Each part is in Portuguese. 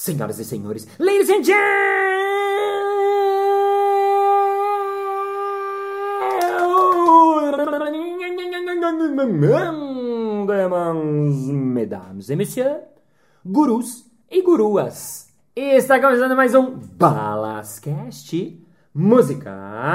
Senhoras e senhores, ladies and gentlemen, mesdames et messieurs, gurus e guruas. Está começando mais um Balascast Música.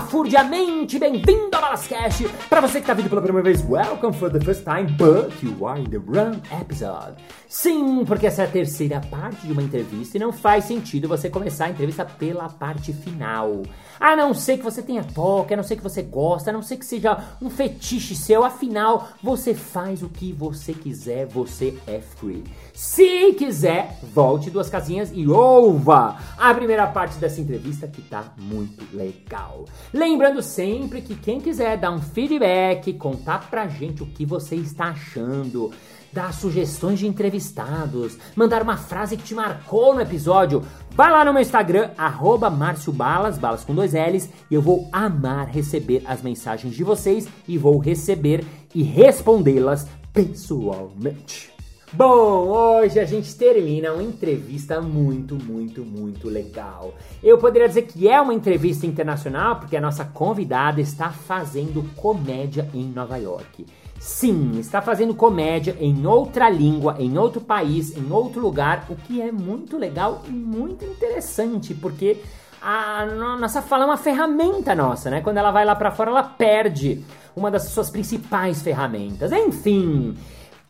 Seja estapafurdiamente bem-vindo ao Balascast! Para você que está vindo pela primeira vez, welcome for the first time, but you are in the wrong episode. Sim, porque essa é a terceira parte de uma entrevista e não faz sentido você começar a entrevista pela parte final. A não ser que você tenha toque, a não ser que você gosta, a não ser que seja um fetiche seu, afinal, você faz o que você quiser, você é free. Se quiser, volte duas casinhas e ouva a primeira parte dessa entrevista que tá muito legal. Lembrando sempre que quem quiser dar um feedback, contar pra gente o que você está achando, dar sugestões de entrevistados, mandar uma frase que te marcou no episódio, vai lá no meu Instagram, arroba Márcio Balas, balas com dois L's, e eu vou amar receber as mensagens de vocês e vou receber e respondê-las pessoalmente. Bom, hoje a gente termina uma entrevista muito, muito, muito legal. Eu poderia dizer que é uma entrevista internacional porque a nossa convidada está fazendo comédia em Nova York. Sim, está fazendo comédia em outra língua, em outro país, em outro lugar, o que é muito legal e muito interessante, porque a nossa fala é uma ferramenta nossa, né? Quando ela vai lá para fora, ela perde uma das suas principais ferramentas. Enfim,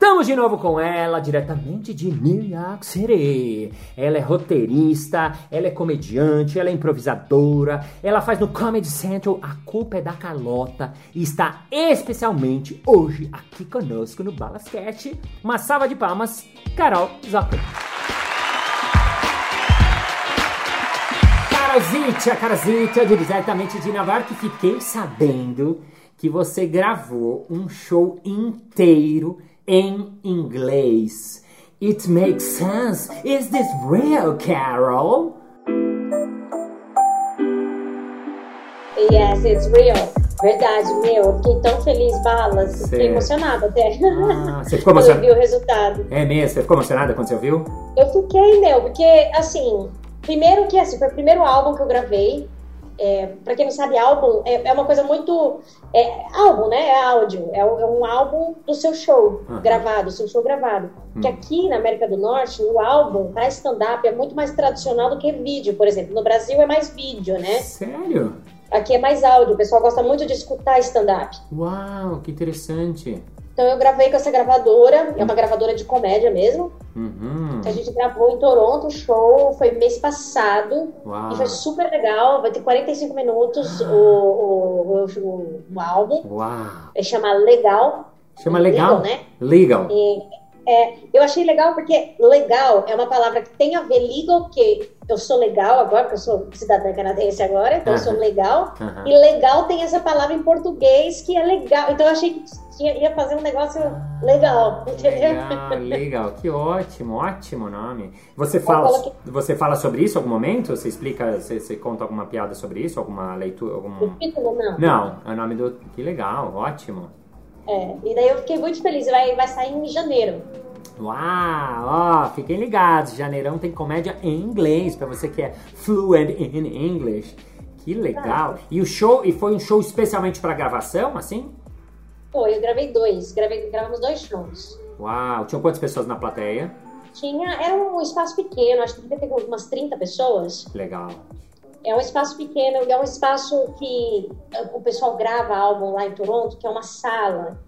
Estamos de novo com ela, diretamente de New York City. Ela é roteirista, ela é comediante, ela é improvisadora, ela faz no Comedy Central A Culpa é da Carlota e está especialmente hoje aqui conosco no Balasquete. Uma salva de palmas, Carol Zucker. Carolzitia, Carolzitia, diretamente de Nova York, fiquei sabendo que você gravou um show inteiro em inglês. It makes sense. Is this real, Carol? Yes, it's real. Verdade, meu. Eu fiquei tão feliz, Balas. Fiquei emocionada até. Ah, você ficou emocionada? Quando eu vi o resultado. É mesmo? Você ficou emocionada quando você ouviu? Eu fiquei, meu, porque, assim, primeiro que, assim, foi o primeiro álbum que eu gravei. É, para quem não sabe, álbum é, é uma coisa muito. É, álbum, né? É áudio. É, é um álbum do seu show Uhum. gravado, seu show gravado. Hum. Que aqui na América do Norte, o álbum para stand-up é muito mais tradicional do que vídeo, por exemplo. No Brasil é mais vídeo, né? Sério? Aqui é mais áudio. O pessoal gosta muito de escutar stand-up. Uau, que interessante. Então eu gravei com essa gravadora, é uma gravadora de comédia mesmo. Uhum. A gente gravou em Toronto o show, foi mês passado. Uau. E foi super legal, vai ter 45 minutos o, o, o, o álbum. Uau. É chamar Legal. Chama legal? né? Legal. E, é, eu achei legal porque legal é uma palavra que tem a ver legal, que eu sou legal agora, porque eu sou cidadã canadense agora, então eu sou legal. Aham. E legal tem essa palavra em português que é legal. Então eu achei que tinha, ia fazer um negócio legal, entendeu? Legal, legal. Que ótimo, ótimo nome. Você fala, coloquei- você fala sobre isso em algum momento? Você explica, você, você conta alguma piada sobre isso? Alguma leitura? Algum... O título não. Não, é o nome do. Que legal, ótimo. É, e daí eu fiquei muito feliz. Vai, vai sair em janeiro. Uau, ó, fiquem ligados. Janeirão tem comédia em inglês para você que é fluent in English. Que legal. E o show, e foi um show especialmente para gravação, assim? Pô, eu gravei dois. Gravei, gravamos dois shows. Uau, tinham quantas pessoas na plateia? Tinha, era um espaço pequeno, acho que devia ter umas 30 pessoas. Legal. É um espaço pequeno, é um espaço que eh, o pessoal grava álbum lá em Toronto, que é uma sala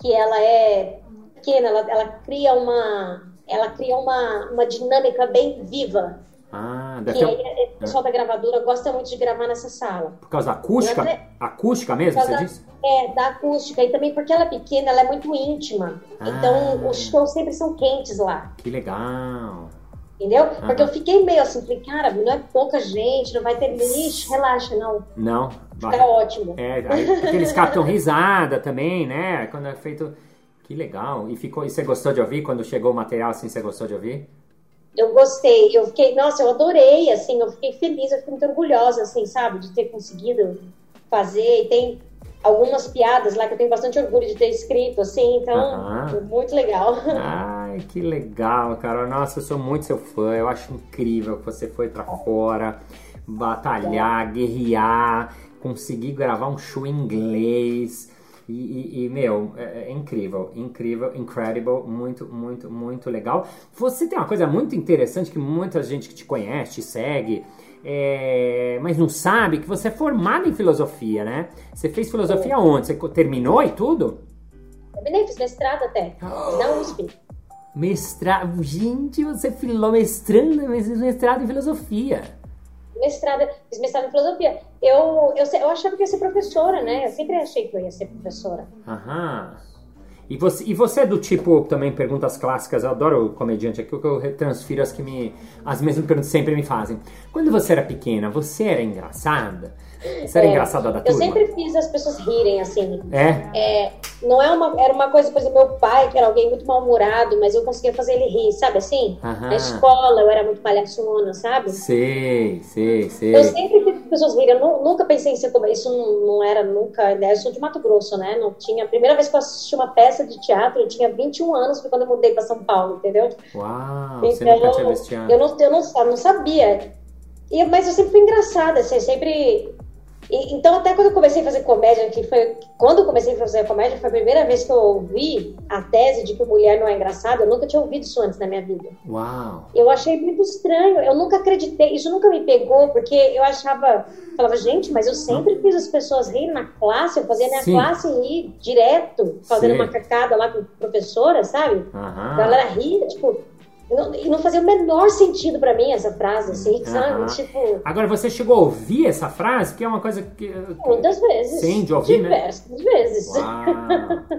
que ela é pequena, ela, ela cria uma ela cria uma, uma dinâmica bem viva. Ah, deve Que ter. aí eh, o pessoal da gravadora gosta muito de gravar nessa sala. Por causa da acústica? Até- Acústica mesmo, você causa- disse? É, da acústica. E também porque ela é pequena, ela é muito íntima. Ah. Então os shows sempre são quentes lá. Que legal. Entendeu? Porque eu fiquei meio assim, falei, cara, não é pouca gente, não vai ter. Ixi, relaxa, não. Não? vai. Tá ótimo. É, aí, aqueles captam risada também, né? Quando é feito. Que legal. E ficou. E você gostou de ouvir? Quando chegou o material assim, você gostou de ouvir? eu gostei, eu fiquei, nossa, eu adorei, assim, eu fiquei feliz, eu fiquei muito orgulhosa, assim, sabe, de ter conseguido fazer. E tem algumas piadas lá que eu tenho bastante orgulho de ter escrito, assim, então, foi muito legal. Ai, que legal, cara. Nossa, eu sou muito seu fã, eu acho incrível que você foi pra fora, batalhar, guerrear, conseguir gravar um show em inglês. E, e, e, meu, é, é, incrível, incrível, incredible, muito, muito, muito legal. Você tem uma coisa muito interessante que muita gente que te conhece, te segue, é, mas não sabe que você é formada em filosofia, né? Você fez filosofia onde? Você terminou e tudo? Terminei, fiz mestrado até, oh. na USP. Mestrado, gente, você filou mestrando, mestrado em filosofia mestrado, fiz mestrado em filosofia. Eu, eu, eu achava que ia ser professora, né? Eu sempre achei que eu ia ser professora. Aham. E você, e você é do tipo, também perguntas clássicas, eu adoro o comediante aqui, que eu transfiro as que me. As mesmas perguntas sempre me fazem. Quando você era pequena, você era engraçada? Você era é, engraçada da turma? Eu sempre fiz as pessoas rirem, assim. É? é? Não é uma... Era uma coisa, por exemplo, meu pai, que era alguém muito mal-humorado, mas eu conseguia fazer ele rir, sabe assim? Aham. Na escola eu era muito palhaçona, sabe? Sei, sei, sei. Eu sempre fiz as pessoas rirem. Eu nunca pensei em ser como... Isso não, não era nunca... Eu sou de Mato Grosso, né? Não tinha... A primeira vez que eu assisti uma peça de teatro, eu tinha 21 anos, foi quando eu mudei pra São Paulo, entendeu? Uau, então, você nunca tinha visto teatro. Eu não, eu não, eu não sabia. E, mas eu sempre fui engraçada, assim, sempre e, então, até quando eu comecei a fazer comédia, que foi quando eu comecei a fazer comédia, foi a primeira vez que eu ouvi a tese de que mulher não é engraçada. Eu nunca tinha ouvido isso antes na minha vida. Uau! Eu achei muito estranho. Eu nunca acreditei. Isso nunca me pegou, porque eu achava, falava, gente, mas eu sempre fiz as pessoas rirem na classe. Eu fazia minha Sim. classe rir direto, fazendo Sim. uma cacada lá com professora, sabe? Uhum. A galera ria, tipo, não, e não fazia o menor sentido para mim essa frase, assim, uhum. sabe? Tipo. Agora, você chegou a ouvir essa frase? Que é uma coisa que. Muitas vezes. Sim, de ouvir, Diversas né? vezes. Uau,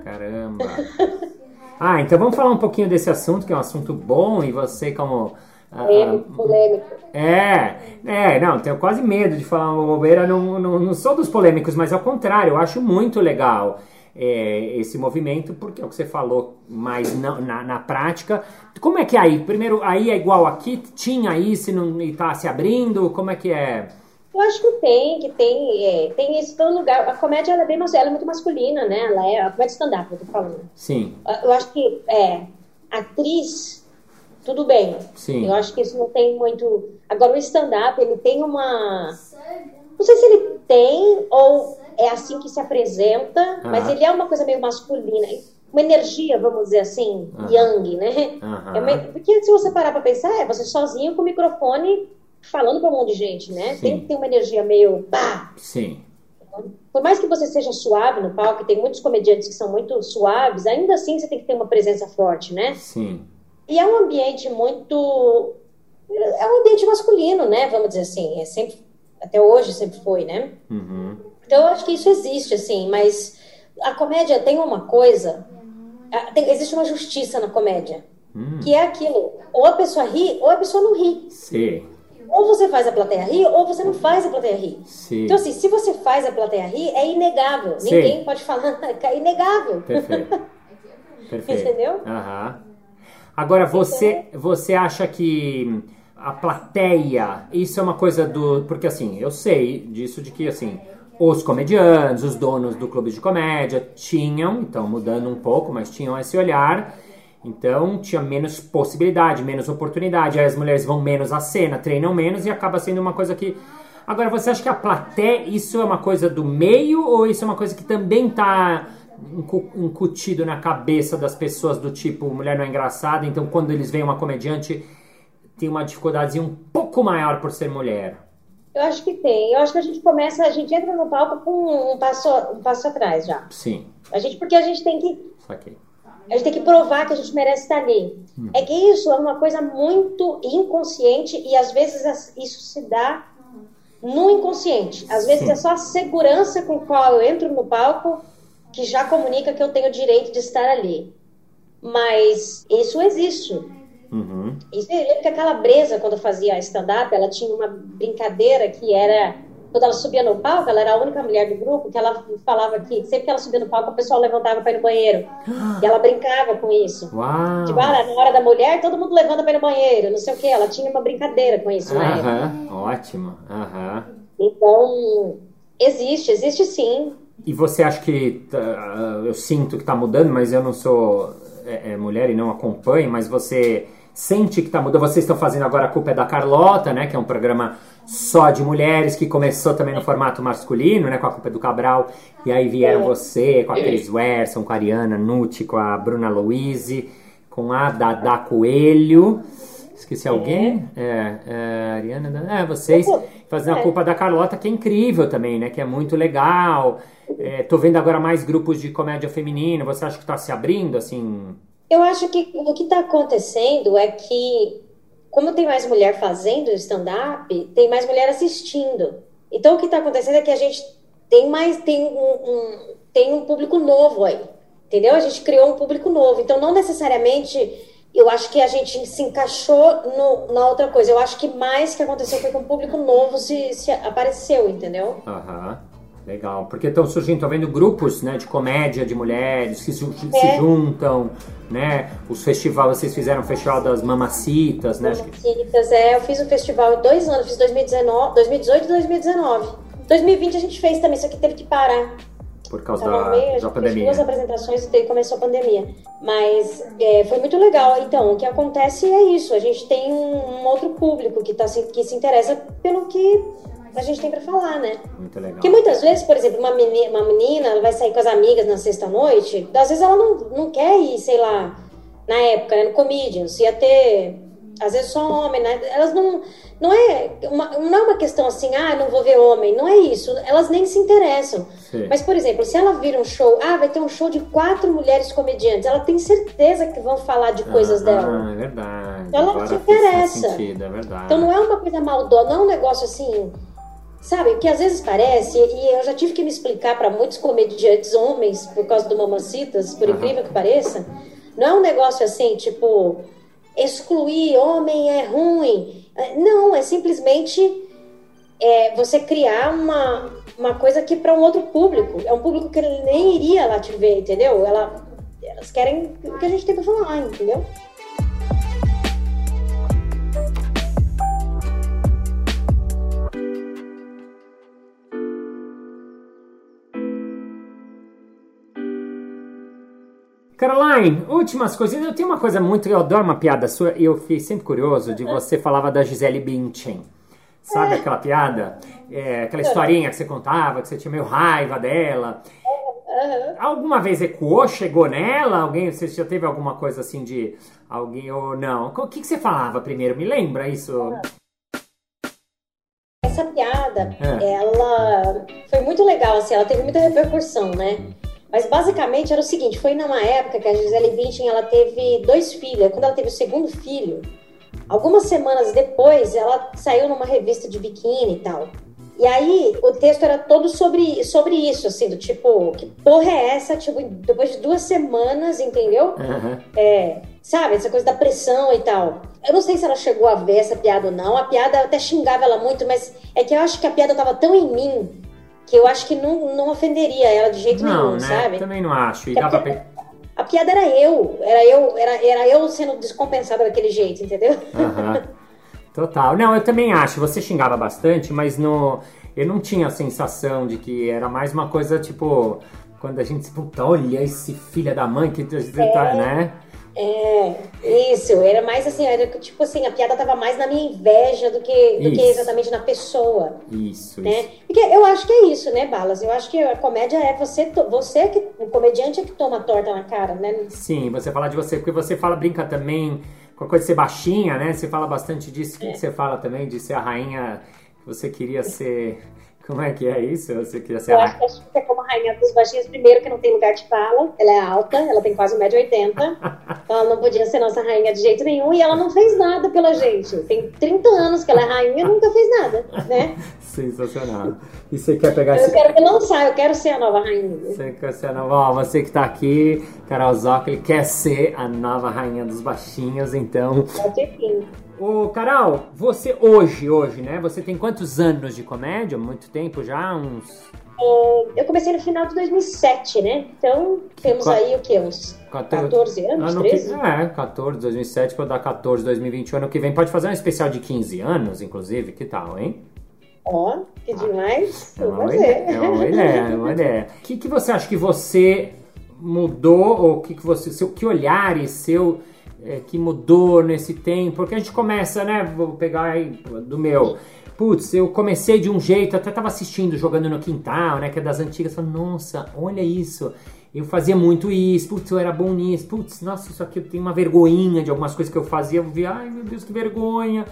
caramba. Ah, então vamos falar um pouquinho desse assunto, que é um assunto bom, e você, como. Ah, polêmico, uh, polêmico. É, é, não, tenho quase medo de falar uma bobeira, não, não, não sou dos polêmicos, mas ao contrário, eu acho muito legal é, esse movimento, porque é o que você falou, mas na, na, na, prática. Como é que é aí? Primeiro, aí é igual aqui? Tinha isso e, não, e tá se abrindo? Como é que é? Eu acho que tem, que tem, é, tem isso em todo lugar. A comédia ela é bem ela é muito masculina, né? Ela é a comédia stand-up, eu tô falando. Sim. Eu acho que é, atriz, tudo bem. Sim. Eu acho que isso não tem muito. Agora o stand-up, ele tem uma. Não sei se ele tem ou é assim que se apresenta, mas ele é uma coisa meio masculina. Uma energia, vamos dizer assim, yang, né? É meio, porque se você parar pra pensar, é você sozinho com o microfone falando pra um monte de gente, né? Tem que ter uma energia meio pá. Sim. Por mais que você seja suave no palco, tem muitos comediantes que são muito suaves, ainda assim você tem que ter uma presença forte, né? Sim. E é um ambiente muito. É um ambiente masculino, né? Vamos dizer assim. É sempre, até hoje sempre foi, né? Uhum. Então eu acho que isso existe, assim, mas a comédia tem uma coisa. Tem, existe uma justiça na comédia. Hum. Que é aquilo. Ou a pessoa ri, ou a pessoa não ri. Sim. Ou você faz a plateia rir, ou você não faz a plateia rir. Sim. Então, assim, se você faz a plateia rir, é inegável. Sim. Ninguém pode falar, é inegável. Perfeito. Perfeito. Entendeu? Aham. Agora, você, você acha que a plateia, isso é uma coisa do. Porque assim, eu sei disso de que assim os comediantes, os donos do clube de comédia tinham, então mudando um pouco, mas tinham esse olhar. Então tinha menos possibilidade, menos oportunidade. Aí as mulheres vão menos à cena, treinam menos e acaba sendo uma coisa que. Agora, você acha que a plateia, isso é uma coisa do meio ou isso é uma coisa que também está incutido na cabeça das pessoas do tipo mulher não é engraçada, então quando eles veem uma comediante tem uma dificuldade um pouco maior por ser mulher? Eu acho que tem. Eu acho que a gente começa, a gente entra no palco com um passo, um passo atrás já. Sim. A gente, porque a gente tem que. Saquei. A gente tem que provar que a gente merece estar ali. Hum. É que isso é uma coisa muito inconsciente e às vezes isso se dá no inconsciente. Às vezes Sim. é só a segurança com qual eu entro no palco que já comunica que eu tenho o direito de estar ali. Mas isso existe. Uhum. E você lembra que a Calabresa, quando fazia stand-up, ela tinha uma brincadeira que era quando ela subia no palco, ela era a única mulher do grupo que ela falava que sempre que ela subia no palco, o pessoal levantava para ir no banheiro. E ela brincava com isso. Uau! Tipo, ah, na hora da mulher, todo mundo levanta para ir no banheiro, não sei o quê. Ela tinha uma brincadeira com isso época. Aham, ótimo. Aham. Então, existe, existe sim. E você acha que tá, eu sinto que está mudando, mas eu não sou é, é, mulher e não acompanho, mas você sente que está mudando? Vocês estão fazendo agora a culpa é da Carlota, né? Que é um programa só de mulheres que começou também no formato masculino, né? Com a culpa é do Cabral. E aí vieram É. você, com a Cris Werson, com a Ariana Nucci, com a Bruna Louise, com a Dada Coelho. Esqueci alguém? É, é Ariana, é, vocês fazendo a É. culpa da Carlota, que é incrível também, né? Que é muito legal. É, tô vendo agora mais grupos de comédia feminina. Você acha que tá se abrindo, assim? Eu acho que o que está acontecendo é que, como tem mais mulher fazendo stand-up, tem mais mulher assistindo. Então, o que está acontecendo é que a gente tem mais tem um, um- tem um público novo aí, entendeu? A gente criou um público novo. Então, não necessariamente eu acho que a gente se encaixou no- na outra coisa. Eu acho que mais que aconteceu foi que um público novo se, se apareceu, entendeu? Aham. Legal. Porque estão surgindo, tô vendo grupos, né, de comédia de mulheres que se, se É. juntam, né? Os festivais, vocês fizeram o festival das mamacitas, né? Mamacitas, é, eu fiz o festival em dois anos, fiz 2019, 2018 e 2019. 2020 a gente fez também, só que teve que parar. Por causa da, meio, da pandemia. duas apresentações e daí começou a pandemia. Mas é, foi muito legal. Então, o que acontece é isso. A gente tem um, um outro público que, tá, se- que se interessa pelo que a gente tem pra falar, né? Muito legal. Porque muitas vezes, por exemplo, uma menina, uma menina ela vai sair com as amigas na sexta-noite, às vezes ela não, não quer ir, sei lá, na época, né, no Comedians, ia ter, às vezes só homem, né? Elas não, não é uma, não é uma questão assim, ah, não vou ver homem, não é isso, elas nem se interessam. Sim. Mas, por exemplo, se ela vira um show, ah, vai ter um show de quatro mulheres comediantes, ela tem certeza que vão falar de coisas ah, dela. Ah, é verdade. Ela Agora faz mais interessa. sentido, é verdade. Então não é uma coisa maldosa, não é um negócio assim, sabe? Que às vezes parece, e eu já tive que me explicar para muitos comediantes homens por causa do Mamacitas, por Aham. incrível que pareça, não é um negócio assim, tipo, excluir homem é ruim. É, Não, é simplesmente é, você criar uma, uma coisa que para um outro público. É um público que nem iria lá te ver, entendeu? Ela, elas querem o que a gente tem para falar, entendeu? Caroline, últimas coisas. Eu tenho uma coisa muito. Eu adoro uma piada sua e eu fiquei sempre curioso de você falava da Gisele Bündchen. Sabe aquela piada? É, aquela historinha que você contava, que você tinha meio raiva dela. Aham. Alguma vez ecoou, chegou nela? Alguém, você já teve alguma coisa assim de alguém ou não? O que, que você falava primeiro? Me lembra isso? Essa piada, É. ela foi muito legal, assim, ela teve muita repercussão, né? Mas basicamente era o seguinte, foi numa época que a Gisele Bündchen, ela teve dois filhos. Quando ela teve o segundo filho, algumas semanas depois, ela saiu numa revista de biquíni e tal. E aí, o texto era todo sobre, sobre isso, assim, do tipo, que porra é essa? Tipo, depois de duas semanas, entendeu? Aham. É, sabe, essa coisa da pressão e tal. Eu não sei se ela chegou a ver essa piada ou não. A piada eu até xingava ela muito, mas é que eu acho que a piada tava tão em mim que eu acho que não, não ofenderia ela de jeito Não, nenhum, né? sabe? Também não acho. E É dava porque- pra... A piada era eu, era eu, era, era eu sendo descompensada daquele jeito, entendeu? Aham. Total. Não, eu também acho. Você xingava bastante, mas no... eu não tinha a sensação de que era mais uma coisa tipo. Quando a gente se puta, olha esse filho da mãe que tá, né? É, isso, era mais assim, era tipo assim, a piada tava mais na minha inveja do que, do que exatamente na pessoa. Isso, né? isso. Porque eu acho que é isso, né, Balas? Eu acho que a comédia é você, você que o comediante é que toma a torta na cara, né? Sim, você fala de você, porque você fala, brinca também com a coisa de ser baixinha, né? Você fala bastante disso. O que, que você fala também de ser a rainha que você queria ser. Como é que é isso? Você queria ser Eu acho que a Xuxa é como a rainha dos baixinhos, primeiro que não tem lugar de fala, ela é alta, ela tem quase 1,80m, então ela não podia ser nossa rainha de jeito nenhum, e ela não fez nada pela gente. Tem 30 anos que ela é rainha e nunca fez nada, né? Sensacional. E você quer pegar Eu esse. quero lançar, eu quero ser a nova rainha. Você quer ser a nova. Ó, você que tá aqui, Carol Zócoli, quer ser a nova rainha dos baixinhos, então Pode ser sim. Ô, Carol, você hoje, hoje, né? Você tem quantos anos de comédia? Muito tempo já? Uns. Eu comecei no final de 2007, né? Então, temos aí o quê? Uns 14 anos? Ano 13? Que, é, 14, 2007, para dar 14, 2021. Ano que vem pode fazer um especial de 15 anos, inclusive. Que tal, hein? Ó, oh, que demais. É uma, ideia, é uma ideia, é uma ideia. O que, que você acha que você mudou, ou que, que você, seu, que olhares seu é, que mudou nesse tempo? Porque a gente começa, né? Vou pegar aí do meu. Putz, eu comecei de um jeito, até tava assistindo, jogando no quintal, né? Que é das antigas, falando, nossa, olha isso. Eu fazia muito isso, putz, eu era bom nisso, putz, nossa, isso aqui eu tenho uma vergonhinha de algumas coisas que eu fazia, eu vi, ai meu Deus, que vergonha.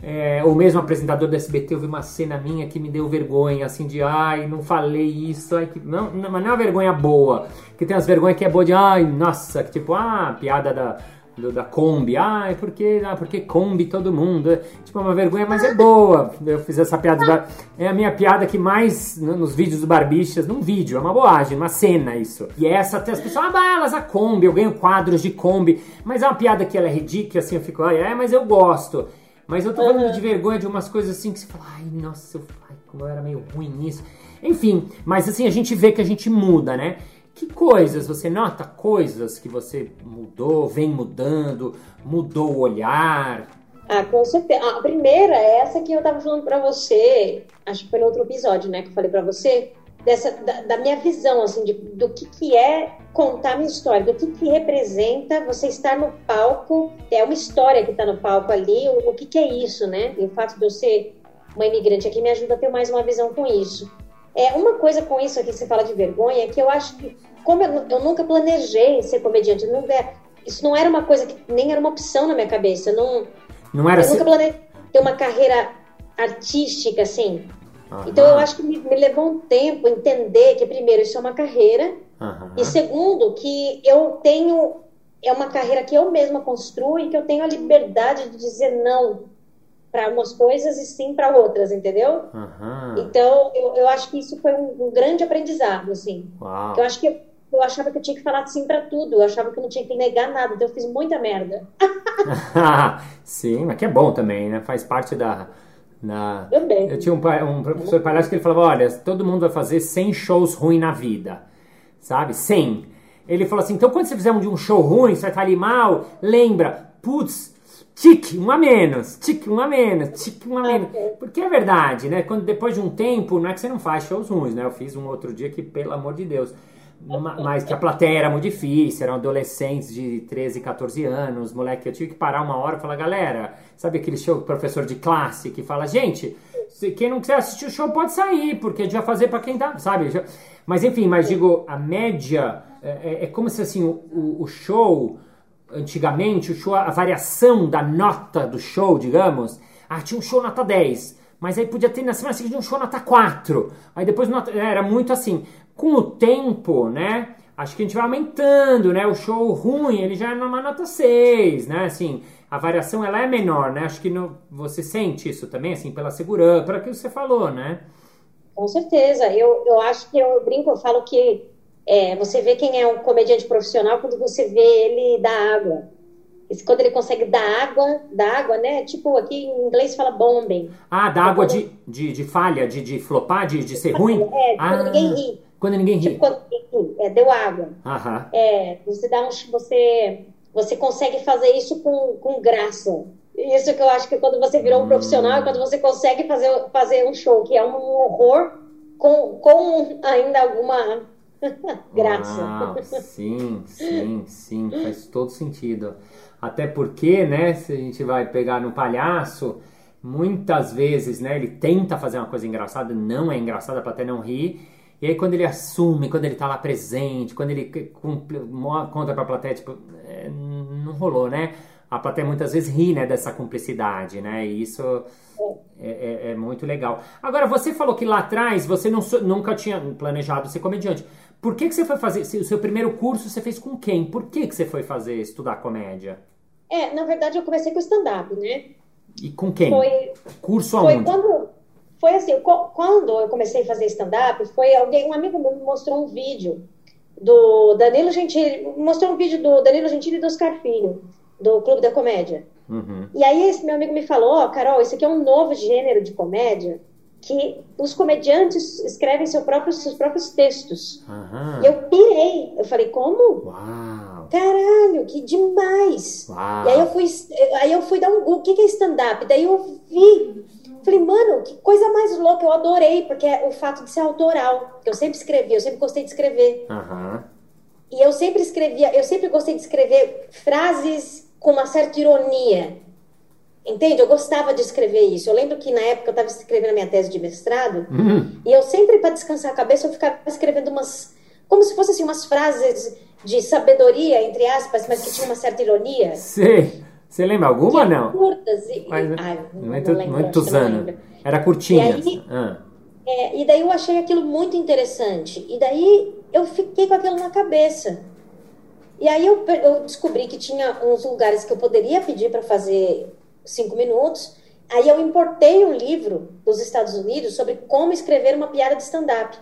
É, ou mesmo apresentador do SBT, eu vi uma cena minha que me deu vergonha, assim, de ai, não falei isso, ai, que... não, não, mas não é uma vergonha boa, que tem as vergonhas que é boa de ai, nossa, que tipo, ah, piada da do, da Kombi. Ah, é porque, ah, porque Kombi todo mundo. É, tipo, é uma vergonha, mas é boa. Eu fiz essa piada. É a minha piada que mais nos vídeos do Barbichas, num vídeo, é uma boagem, uma cena isso. E essa até as pessoas, ah, balas a Kombi, eu ganho quadros de Kombi. Mas é uma piada que ela é ridícula, assim, eu fico, ah, é, mas eu gosto. Mas eu tô falando uhum. de vergonha de umas coisas assim que você fala, ai, nossa, eu, ai, como eu era meio ruim nisso. Enfim, mas assim, a gente vê que a gente muda, né? Que coisas você nota? Coisas que você mudou, vem mudando, mudou o olhar? Ah, com certeza. A primeira é essa que eu tava falando para você, acho que foi no outro episódio, né, que eu falei para você, dessa da, da, minha visão assim de, do que que é contar minha história, do que que representa você estar no palco, é uma história que está no palco ali, o, o que que é isso, né? E o fato de eu ser uma imigrante aqui me ajuda a ter mais uma visão com isso. É uma coisa com isso aqui que você fala de vergonha, que eu acho que como eu, eu nunca planejei ser comediante, nunca, isso não era uma coisa que nem era uma opção na minha cabeça. Não, não era eu nunca planejei ter uma carreira artística, assim. Então eu acho que me, me, levou um tempo entender que, primeiro, isso é uma carreira, e segundo, que eu tenho. É uma carreira que eu mesma construo e que eu tenho a liberdade de dizer não para algumas coisas e sim para outras, entendeu? Então eu, eu acho que isso foi um, um grande aprendizado, assim. Uau. Eu acho que eu achava que eu tinha que falar sim para tudo, eu achava que eu não tinha que negar nada, então eu fiz muita merda. sim, mas que é bom também, né? Faz parte da. Na... Também. Eu tinha um, um professor palhaço que ele falava: olha, todo mundo vai fazer 100 shows ruins na vida, sabe? 100. Ele falou assim: então quando você fizer um de um show ruim, você vai estar ali mal, lembra, putz, tique, um a menos, tique, um a menos, tique, um a menos. Porque é verdade, né? Quando depois de um tempo, não é que você não faz shows ruins, né? Eu fiz um outro dia que, pelo amor de Deus mas que a plateia era muito difícil, eram adolescentes de 13, 14 anos, moleque, eu tive que parar uma hora e falar, galera, sabe aquele show professor de classe que fala, gente, quem não quiser assistir o show pode sair, porque a gente vai fazer para quem tá, sabe? Mas enfim, mas digo, a média é, é, é como se assim, o, o, show, antigamente, o show, a variação da nota do show, digamos, ah, tinha um show nota 10. Mas aí podia ter na semana seguinte um show nota 4. Aí depois nota, era muito assim com o tempo, né? Acho que a gente vai aumentando, né? O show ruim, ele já é numa nota 6, né? Assim, a variação ela é menor, né? Acho que no, você sente isso também, assim, pela segurança, pelo que você falou, né? Com certeza. Eu, eu acho que eu brinco, eu falo que é, você vê quem é um comediante profissional quando você vê ele dar água. Quando ele consegue dar água, dar água, né? Tipo, aqui em inglês fala bombing. Ah, dar água de, de, de falha, de, de flopar, de, de ser ruim? É, ah. quando ninguém ri. Quando ninguém ri. Tipo, quando ninguém ri. É, deu água. Aham. É, você dá um, você, você consegue fazer isso com, com graça. Isso que eu acho que quando você virou um hum. profissional, é quando você consegue fazer, fazer um show que é um horror com, com ainda alguma graça. Uau, sim, sim, sim, faz todo sentido. Até porque, né, se a gente vai pegar no palhaço, muitas vezes, né, ele tenta fazer uma coisa engraçada, não é engraçada, a plateia não ri, e aí quando ele assume, quando ele tá lá presente, quando ele conta pra plateia, tipo, é, não rolou, né? A plateia muitas vezes ri, né, dessa cumplicidade, né? E isso é, é, é muito legal. Agora, você falou que lá atrás você não, nunca tinha planejado ser comediante. Por que, que você foi fazer, o seu primeiro curso você fez com quem? Por que, que você foi fazer, estudar comédia? É, na verdade eu comecei com stand-up, né? E com quem? Foi, curso aonde? Foi quando foi assim, quando eu comecei a fazer stand-up, foi alguém, um amigo meu me mostrou um vídeo do Danilo Gentili, mostrou um vídeo do Danilo Gentili e do Oscar Filho, do Clube da Comédia. Uhum. E aí esse meu amigo me falou, ó, Carol, isso aqui é um novo gênero de comédia que os comediantes escrevem seu próprio, seus próprios textos. E eu pirei. Eu falei, como? Uau. Caralho, que demais! Uau. E aí eu fui, aí eu fui dar um Google, o que, que é stand-up? Daí eu vi, falei, mano, que coisa mais louca, eu adorei, porque é o fato de ser autoral, eu sempre escrevi, eu sempre gostei de escrever. Aham. E eu sempre escrevia, eu sempre gostei de escrever frases com uma certa ironia. Entende? Eu gostava de escrever isso. Eu lembro que na época eu estava escrevendo a minha tese de mestrado, Uhum. e eu sempre, para descansar a cabeça, eu ficava escrevendo umas. Como se fossem assim, umas frases de sabedoria, entre aspas, mas que tinham uma certa ironia. Sei. Você lembra alguma ou não? Curtas. E, Mas, ai, não, muito, lembro, muitos que anos. Era curtinha. E Ah. É, e daí eu achei aquilo muito interessante. E daí eu fiquei com aquilo na cabeça. E aí eu, eu descobri que tinha uns lugares que eu poderia pedir para fazer cinco minutos. Aí eu importei um livro dos Estados Unidos sobre como escrever uma piada de stand-up.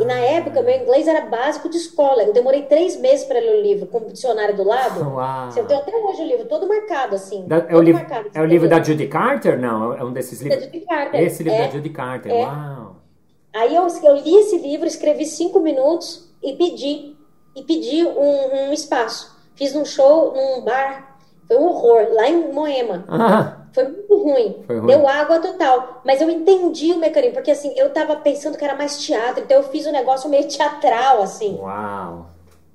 E na Ah. época, meu inglês era básico de escola. Eu demorei três meses para ler o livro, com o dicionário do lado. Uau. Eu tenho até hoje o livro, todo marcado, assim. Da- é, o livro, marcado, é o livro da Judy Carter? Não, é um desses Da livros. Judy Carter. Esse livro É. da Judy Carter. É. Uau. Aí eu, eu li esse livro, escrevi cinco minutos e pedi. E pedi um, um espaço. Fiz um show num bar. Foi um horror, lá em Moema. Ah, Foi muito ruim. Foi ruim. Deu água total. Mas eu entendi o mecanismo, porque assim, eu tava pensando que era mais teatro, então eu fiz um negócio meio teatral, assim. uau.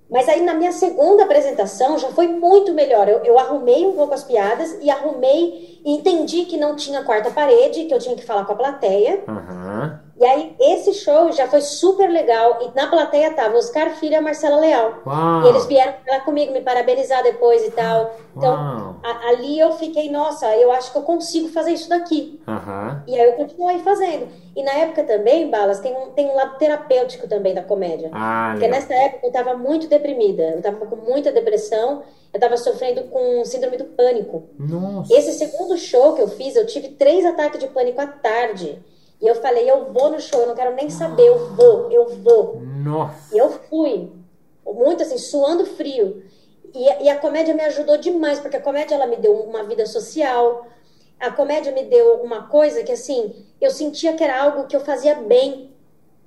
Mas aí na minha segunda apresentação já foi muito melhor. Eu, eu arrumei um pouco as piadas e arrumei e entendi que não tinha quarta parede, que eu tinha que falar com a plateia. Aham. E aí, esse show já foi super legal. E na plateia tava Oscar Filho e a Marcela Leal. Uau. E eles vieram falar comigo, me parabenizar depois e tal. Então, a- ali eu fiquei, nossa, eu acho que eu consigo fazer isso daqui. Aham. E aí eu continuei fazendo. E na época também, Balas, tem um, tem um lado terapêutico também da comédia. Ah, Porque legal. nessa época eu tava muito deprimida. Eu tava com muita depressão. Eu tava sofrendo com síndrome do pânico. Nossa. Esse segundo show que eu fiz, eu tive três ataques de pânico à tarde. E eu falei, eu vou no show, eu não quero nem saber, eu vou, eu vou. Nossa. E eu fui, muito assim, suando frio. E, e a comédia me ajudou demais, porque a comédia ela me deu uma vida social. A comédia me deu uma coisa que, assim, eu sentia que era algo que eu fazia bem.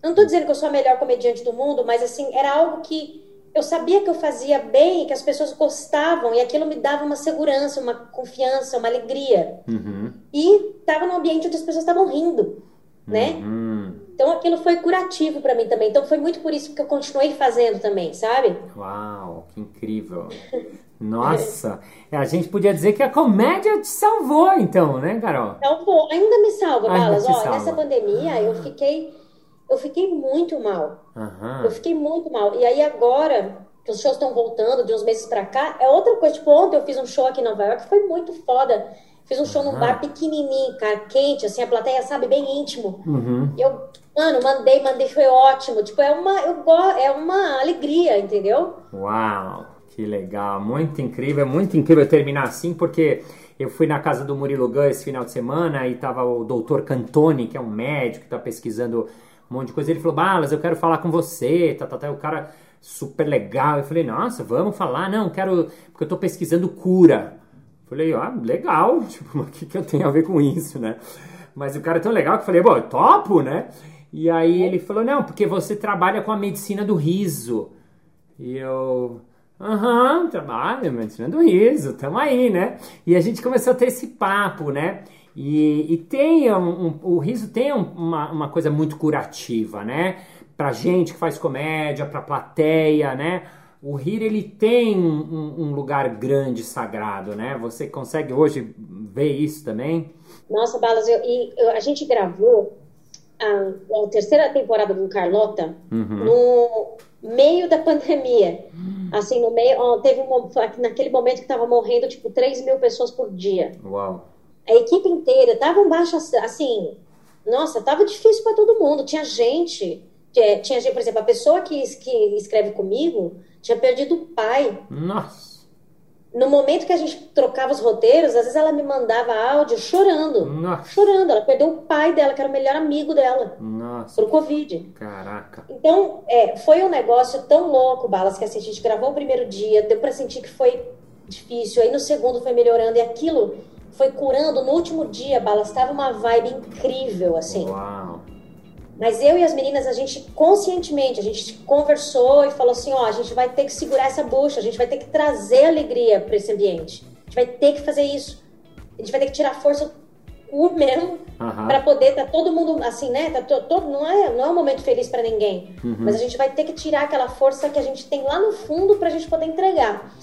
Eu não tô dizendo que eu sou a melhor comediante do mundo, mas, assim, era algo que eu sabia que eu fazia bem, que as pessoas gostavam, e aquilo me dava uma segurança, uma confiança, uma alegria. Uhum. E tava num ambiente onde as pessoas estavam rindo, né? Uhum. Então aquilo foi curativo pra mim também. Então foi muito por isso que eu continuei fazendo também, sabe? Uau, que incrível. Nossa. A gente podia dizer que a comédia te salvou, então, né, Carol? Pô, ainda me salva, Ainda Balas. Ó, salva. nessa pandemia eu fiquei eu fiquei muito mal. Eu fiquei muito mal. E aí agora que os shows estão voltando de uns meses pra cá, é outra coisa. Tipo, ontem eu fiz um show aqui em Nova York, foi muito foda. Fiz um show num bar pequenininho, cara, quente, assim, a plateia, sabe, bem íntimo. Uhum. Eu, mano, mandei, mandei, foi ótimo. Tipo, é uma, eu go- é uma alegria, entendeu? Uau, que legal, muito incrível, é muito incrível terminar assim, porque eu fui na casa do Murilo Gun esse final de semana e tava o doutor Cantoni, que é um médico que tá pesquisando um monte de coisa. Ele falou, Balas, eu quero falar com você, tá, tá, tá. O cara super legal. Eu falei, nossa, vamos falar, não, quero, porque eu tô pesquisando cura. Falei, ah, legal, tipo, o que, que eu tenho a ver com isso, né? Mas o cara é tão legal que eu falei, bom, topo, né? E aí ele falou, não, porque você trabalha com a medicina do riso. E eu, aham, trabalho, medicina do riso, tamo aí, né? E a gente começou a ter esse papo, né? E, e tem um, um- o riso tem um- uma, uma coisa muito curativa, né? Pra gente que faz comédia, pra plateia, né? O rir, ele tem um, um- lugar grande, sagrado, né? Você consegue hoje ver isso também? Nossa, Balas, eu- eu- a gente gravou a, a terceira temporada do Carlota Uhum. no meio da pandemia. Assim, no meio, ó, teve um, naquele momento que tava morrendo, tipo, 3 mil pessoas por dia. Uau. A equipe inteira tava um baixo, assim, nossa, tava difícil para todo mundo. Tinha gente, é, tinha gente, por exemplo, a pessoa que, que escreve comigo tinha perdido o pai. Nossa. No momento que a gente trocava os roteiros, às vezes ela me mandava áudio chorando. Nossa. Chorando. Ela perdeu o pai dela, que era o melhor amigo dela, Nossa. pro Covid. Caraca. Então, é, foi um negócio tão louco, Balas, que assim, a gente gravou o primeiro dia, deu pra sentir que foi difícil. Aí no segundo foi melhorando e aquilo foi curando. No último dia, Balas, estava uma vibe incrível, assim. Uau. Mas eu e as meninas, a gente conscientemente, a gente conversou e falou assim, ó, a gente vai ter que segurar essa bucha, a gente vai ter que trazer alegria para esse ambiente. A gente vai ter que fazer isso. A gente vai ter que tirar força o mesmo Aham. para poder tá todo mundo assim, né? Tá to- todo não é não é um momento feliz para ninguém, Uhum. mas a gente vai ter que tirar aquela força que a gente tem lá no fundo pra gente poder entregar.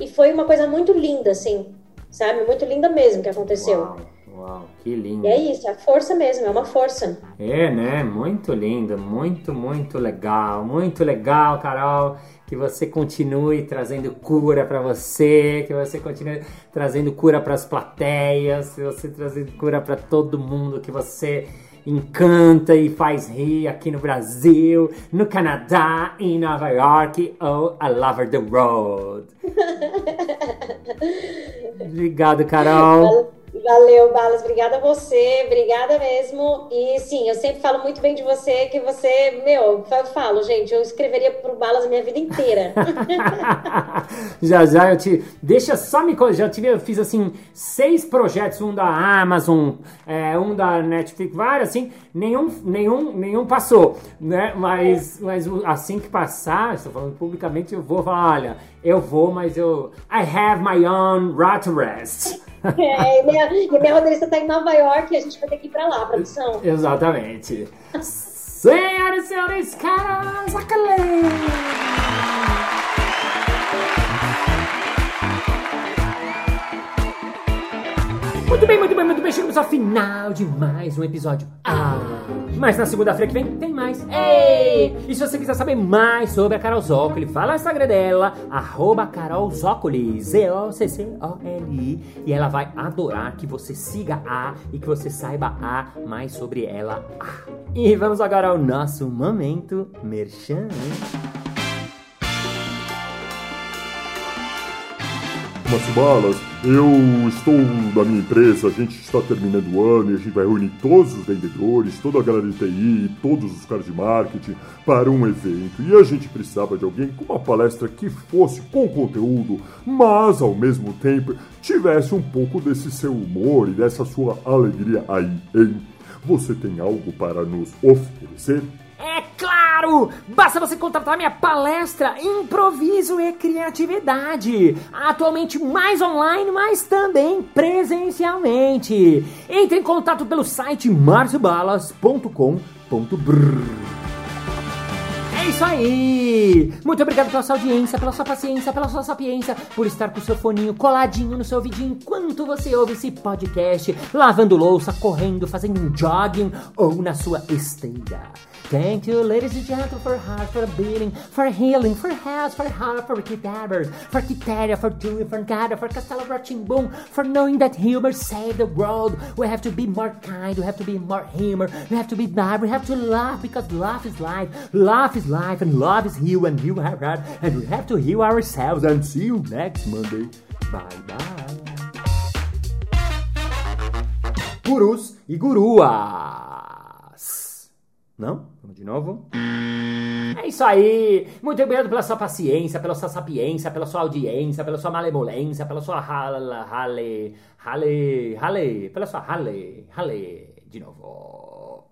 E foi uma coisa muito linda assim, sabe? Muito linda mesmo que aconteceu. Uau, uau, que lindo. E é isso, é força mesmo, é uma força. É, né? Muito lindo, muito, muito legal, muito legal, Carol. Que você continue trazendo cura pra você, que você continue trazendo cura pras plateias, que você trazendo cura pra todo mundo, que você encanta e faz rir aqui no Brasil, no Canadá, em Nova York ou all over the world. Obrigado, Carol. Valeu, Balas. Obrigada a você, obrigada mesmo. E sim, eu sempre falo muito bem de você, que você, meu, eu falo, gente, eu escreveria pro Balas a minha vida inteira. já já eu te. Deixa só me. Já tive, eu fiz assim, seis projetos, um da Amazon, é, um da Netflix, vários assim, nenhum, nenhum, nenhum passou, né? Mas, mas o- assim que passar, estou falando publicamente, eu vou falar, olha, eu vou, mas eu. I have my own right to rest. É, e minha, e minha roteirista tá em Nova York e a gente vai ter que ir pra lá, produção. Exatamente. Senhoras e senhores, Carol Zacalei! Muito bem, muito bem, muito bem. Chegamos ao final de mais um episódio. Ah, mas na segunda-feira que vem tem mais. Ei! E se você quiser saber mais sobre a Carol Zócoli, fala no Instagram dela, arroba Carol Zócoli, Z-O-C-C-O-L-I. E ela vai adorar que você siga a e que você saiba a mais sobre ela. Ah. E vamos agora ao nosso momento merchan. Márcio Balas, eu estou da minha empresa, a gente está terminando o ano e a gente vai reunir todos os vendedores, toda a galera de TI, todos os caras de marketing para um evento. E a gente precisava de alguém com uma palestra que fosse com conteúdo, mas ao mesmo tempo tivesse um pouco desse seu humor e dessa sua alegria aí, hein? Você tem algo para nos oferecer? É claro! Basta você contratar minha palestra Improviso e Criatividade. Atualmente mais online, mas também presencialmente. Entre em contato pelo site marciobalas.com.br. É isso aí! Muito obrigado pela sua audiência, pela sua paciência, pela sua sapiência, por estar com o seu foninho coladinho no seu ouvidinho enquanto você ouve esse podcast, lavando louça, correndo, fazendo um jogging ou na sua esteira. Thank you, ladies and gentlemen, for heart, for beating, for healing, for health, for heart, for cadavers, for Quitéria, for Julia, for Gada, for Castelo Ratimbum, for knowing that humor saved the world. We have to be more kind, we have to be more humor, we have to be nice, we have to laugh because laugh is life, laugh is life, and love is heal, and you have heart, and we have to heal ourselves. And see you next Monday. Bye bye. Gurus e guruas. Não? Vamos de novo? É isso aí! Muito obrigado pela sua paciência, pela sua sapiência, pela sua audiência, pela sua malemolência, pela sua rala, rale, rale, rale, pela sua rale, rale, de novo.